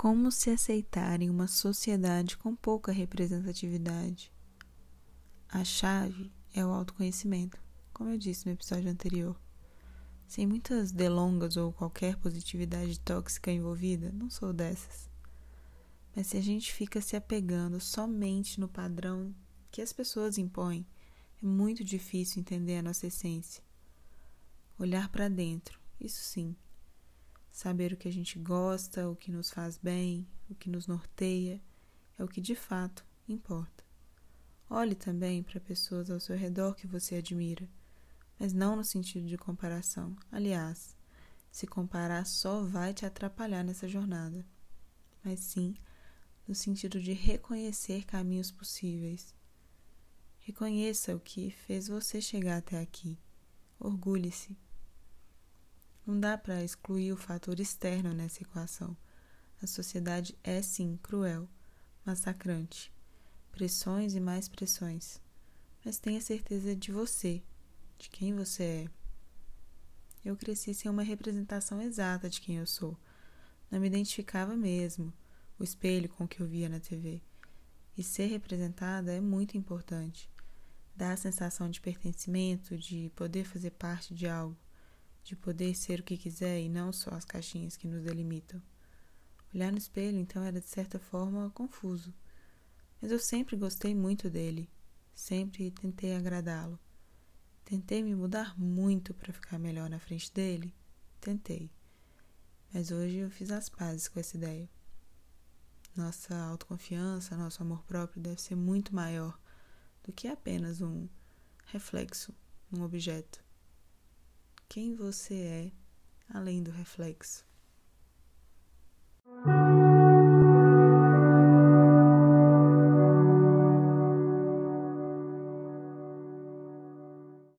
Como se aceitar em uma sociedade com pouca representatividade? A chave é o autoconhecimento, como eu disse no episódio anterior. Sem muitas delongas ou qualquer positividade tóxica envolvida, não sou dessas. Mas se a gente fica se apegando somente no padrão que as pessoas impõem, é muito difícil entender a nossa essência. Olhar para dentro, isso sim Saber o que a gente gosta, o que nos faz bem, o que nos norteia, é o que de fato importa. Olhe também para pessoas ao seu redor que você admira, mas não no sentido de comparação. Aliás, se comparar só vai te atrapalhar nessa jornada, mas sim no sentido de reconhecer caminhos possíveis. Reconheça o que fez você chegar até aqui. Orgulhe-se. Não dá para excluir o fator externo nessa equação. A sociedade é sim cruel, massacrante. Pressões e mais pressões. Mas tenha certeza de você, de quem você é. Eu cresci sem uma representação exata de quem eu sou. Não me identificava mesmo, o espelho com o que eu via na TV. E ser representada é muito importante. Dá a sensação de pertencimento, de poder fazer parte de algo de poder ser o que quiser e não só as caixinhas que nos delimitam. Olhar no espelho, então, era de certa forma confuso. Mas eu sempre gostei muito dele, sempre tentei agradá-lo. Tentei me mudar muito para ficar melhor na frente dele? Tentei. Mas hoje eu fiz as pazes com essa ideia. Nossa autoconfiança, nosso amor próprio deve ser muito maior do que apenas um reflexo, um objeto quem você é além do reflexo.